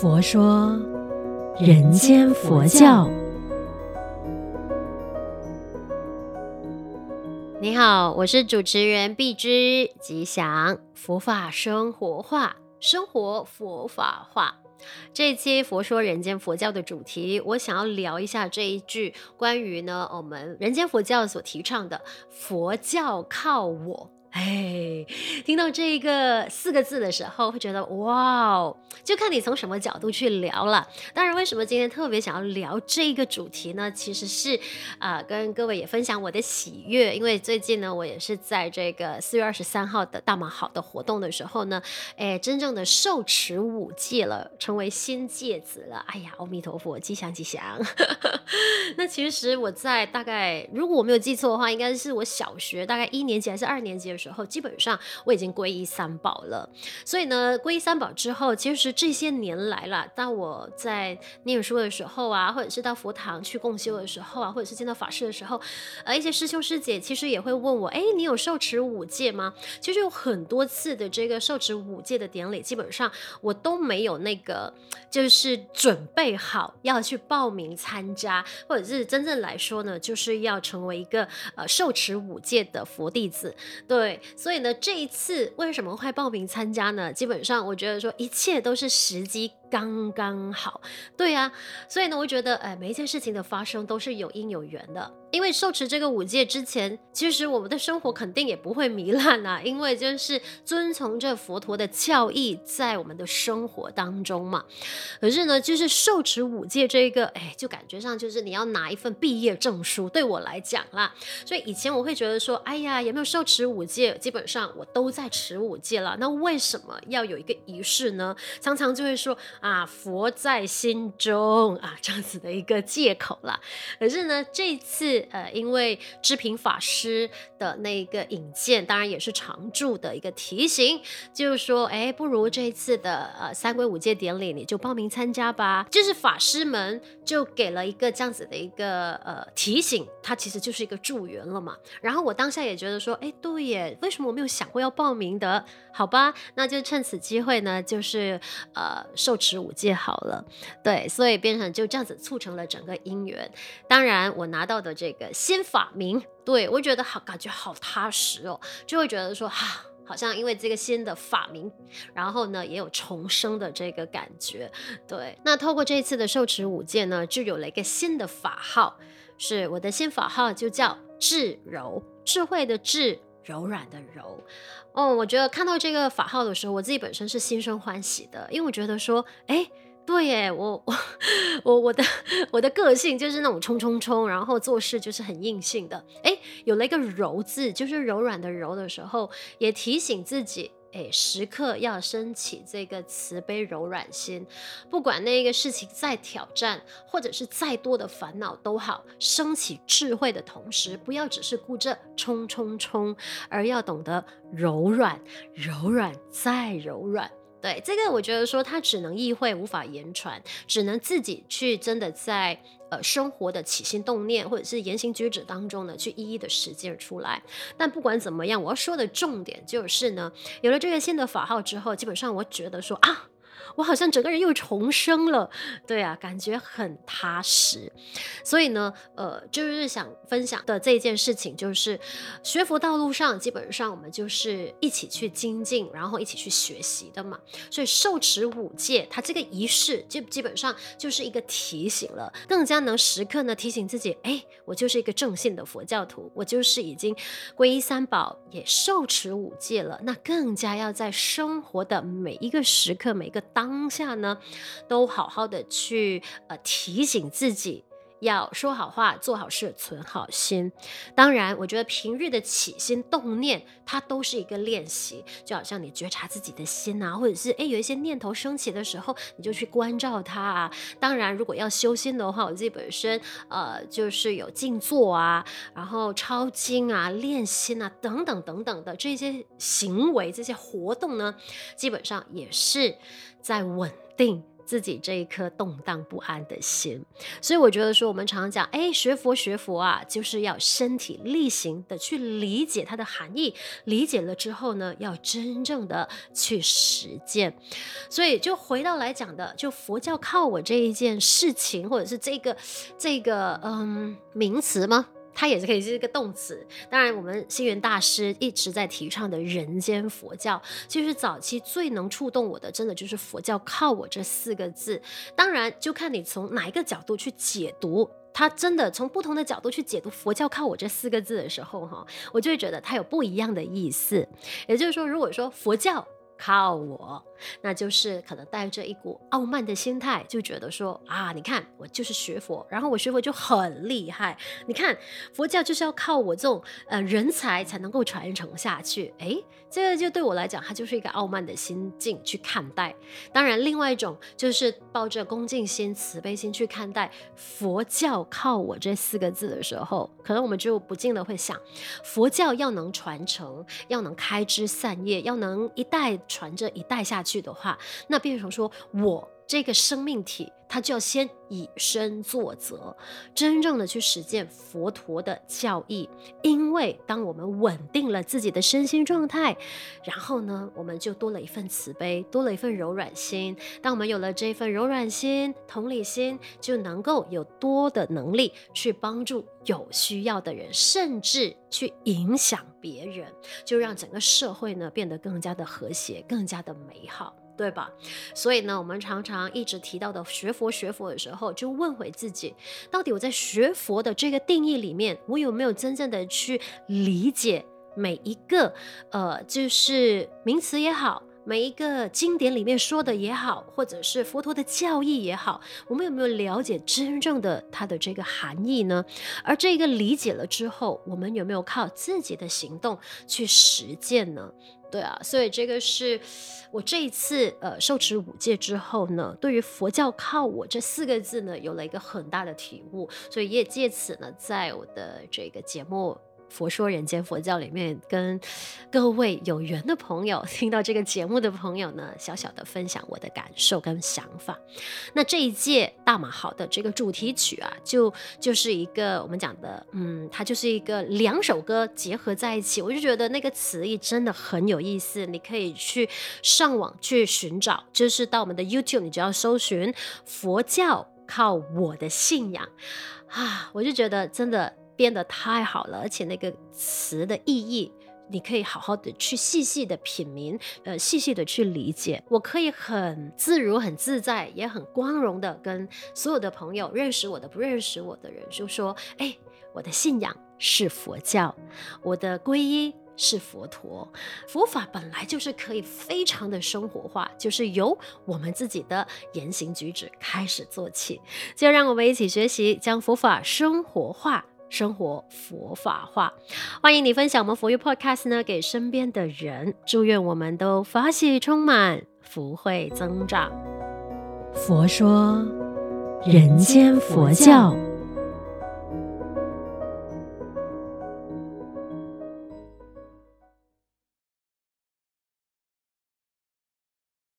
佛说人间佛教。你好，我是主持人碧之吉祥，佛法生活化，生活佛法化。这期佛说人间佛教的主题，我想要聊一下这一句关于呢我们人间佛教所提倡的“佛教靠我”。哎，听到这个四个字的时候，会觉得哇哦，就看你从什么角度去聊了。当然，为什么今天特别想要聊这个主题呢？其实是啊、跟各位也分享我的喜悦，因为最近呢，我也是在这个四月二十三号的大马好的活动的时候呢，哎，真正的受持五戒了，成为新戒子了。哎呀，阿弥陀佛，吉祥吉祥。那其实我在大概，如果我没有记错的话，应该是我小学大概一年级还是二年级时候，基本上我已经皈依三宝了。所以呢，皈依三宝之后，其实这些年来啦，当我在念书的时候啊，或者是到佛堂去共修的时候啊，或者是见到法师的时候，呃，一些师兄师姐其实也会问我，哎，你有受持五戒吗？其实有很多次的这个受持五戒的典礼，基本上我都没有那个，就是准备好要去报名参加，或者是真正来说呢，就是要成为一个呃受持五戒的佛弟子，对。所以呢，这一次为什么会报名参加呢？基本上，我觉得说一切都是时机。刚刚好，对、啊，所以呢，我觉得，哎，每一件事情的发生都是有因有缘的。因为受持这个五戒之前，其实我们的生活肯定也不会糜烂啊，因为就是遵从着佛陀的教义，在我们的生活当中嘛。可是呢，就是受持五戒这一个，哎，就感觉上就是你要拿一份毕业证书，对我来讲啦。所以以前我会觉得说，哎呀，有没有受持五戒？基本上我都在持五戒了，那为什么要有一个仪式呢？常常就会说。啊，佛在心中啊，这样子的一个借口啦。可是呢，这次呃，因为知平法师的那个引荐，当然也是常住的一个提醒，就是说，哎，不如这一次的呃三皈五戒典礼，你就报名参加吧。就是法师们就给了一个这样子的一个呃提醒，它其实就是一个助缘了嘛。然后我当下也觉得说，哎，对耶，为什么我没有想过要报名的？好吧，那就趁此机会呢，就是呃受持。五戒好了，对，所以变成就这样子促成了整个姻缘。当然，我拿到的这个新法名，对，我觉得好，感觉好踏实哦，就会觉得说哈，好像因为这个新的法名，然后呢也有重生的这个感觉。对，那透过这一次的受持五戒呢，就有了一个新的法号，是我的新法号，就叫智柔，智慧的智，柔软的柔。哦，我觉得看到这个法号的时候，我自己本身是心生欢喜的，因为我觉得说，哎，对耶，我我我我的我的个性就是那种冲冲冲，然后做事就是很硬性的，哎，有了一个柔字，就是柔软的柔的时候，也提醒自己。哎，时刻要升起这个慈悲柔软心，不管那个事情再挑战，或者是再多的烦恼都好，升起智慧的同时，不要只是顾着冲冲冲，而要懂得柔软，柔软再柔软。对，这个我觉得说它只能意会，无法言传，只能自己去真的在呃生活的起心动念或者是言行举止当中呢，去一一的实践出来。但不管怎么样，我要说的重点就是呢，有了这个新的法号之后，基本上我觉得说啊。我好像整个人又重生了，对啊，感觉很踏实。所以呢，呃，就是想分享的这件事情，就是学佛道路上，基本上我们就是一起去精进，然后一起去学习的嘛。所以受持五戒，它这个仪式就基本上就是一个提醒了，更加能时刻呢提醒自己，哎，我就是一个正信的佛教徒，我就是已经皈依三宝，也受持五戒了。那更加要在生活的每一个时刻，每一个当下呢，都好好的去呃提醒自己。要说好话，做好事，存好心。当然，我觉得平日的起心动念，它都是一个练习。就好像你觉察自己的心啊，或者是诶有一些念头升起的时候，你就去关照它啊。当然，如果要修心的话，我自己本身呃就是有静坐啊，然后抄经啊、练心啊等等等等的这些行为、这些活动呢，基本上也是在稳定。自己这一颗动荡不安的心。所以我觉得说，我们常常讲，哎，学佛学佛啊，就是要身体力行的去理解它的含义，理解了之后呢，要真正的去实践。所以就回到来讲的，就佛教靠我这一件事情，或者是这个这个嗯名词吗？它也是可以是一个动词。当然，我们星云大师一直在提倡的人间佛教，其实早期最能触动我的，真的就是佛教靠我这四个字。当然，就看你从哪一个角度去解读。它真的从不同的角度去解读佛教靠我这四个字的时候，哈，我就会觉得它有不一样的意思。也就是说，如果说佛教，靠我，那就是可能带着一股傲慢的心态，就觉得说啊，你看我就是学佛，然后我学佛就很厉害。你看佛教就是要靠我这种呃人才才能够传承下去。诶，这个就对我来讲，它就是一个傲慢的心境去看待。当然，另外一种就是抱着恭敬心、慈悲心去看待佛教靠我这四个字的时候，可能我们就不禁的会想，佛教要能传承，要能开枝散叶，要能一代。传着一代下去的话，那变成说我这个生命体，它就要先以身作则，真正的去实践佛陀的教义。因为当我们稳定了自己的身心状态，然后呢，我们就多了一份慈悲，多了一份柔软心。当我们有了这份柔软心、同理心，就能够有多的能力去帮助有需要的人，甚至去影响别人，就让整个社会呢变得更加的和谐，更加的美好。对吧？所以呢，我们常常一直提到的学佛学佛的时候，就问回自己，到底我在学佛的这个定义里面，我有没有真正的去理解每一个呃，就是名词也好，每一个经典里面说的也好，或者是佛陀的教义也好，我们有没有了解真正的它的这个含义呢？而这个理解了之后，我们有没有靠自己的行动去实践呢？对啊，所以这个是我这一次呃受持五戒之后呢，对于佛教靠我这四个字呢，有了一个很大的体悟，所以也借此呢，在我的这个节目。佛说人间佛教里面，跟各位有缘的朋友，听到这个节目的朋友呢，小小的分享我的感受跟想法。那这一届大马好的这个主题曲啊，就就是一个我们讲的，嗯，它就是一个两首歌结合在一起，我就觉得那个词义真的很有意思。你可以去上网去寻找，就是到我们的 YouTube，你只要搜寻“佛教靠我的信仰”啊，我就觉得真的。编得太好了，而且那个词的意义，你可以好好的去细细的品茗，呃，细细的去理解。我可以很自如、很自在，也很光荣的跟所有的朋友，认识我的、不认识我的人，就说：哎，我的信仰是佛教，我的皈依是佛陀。佛法本来就是可以非常的生活化，就是由我们自己的言行举止开始做起。就让我们一起学习，将佛法生活化。生活佛法化，欢迎你分享我们佛佑 Podcast 呢，给身边的人。祝愿我们都法喜充满，福慧增长。佛说人间佛教。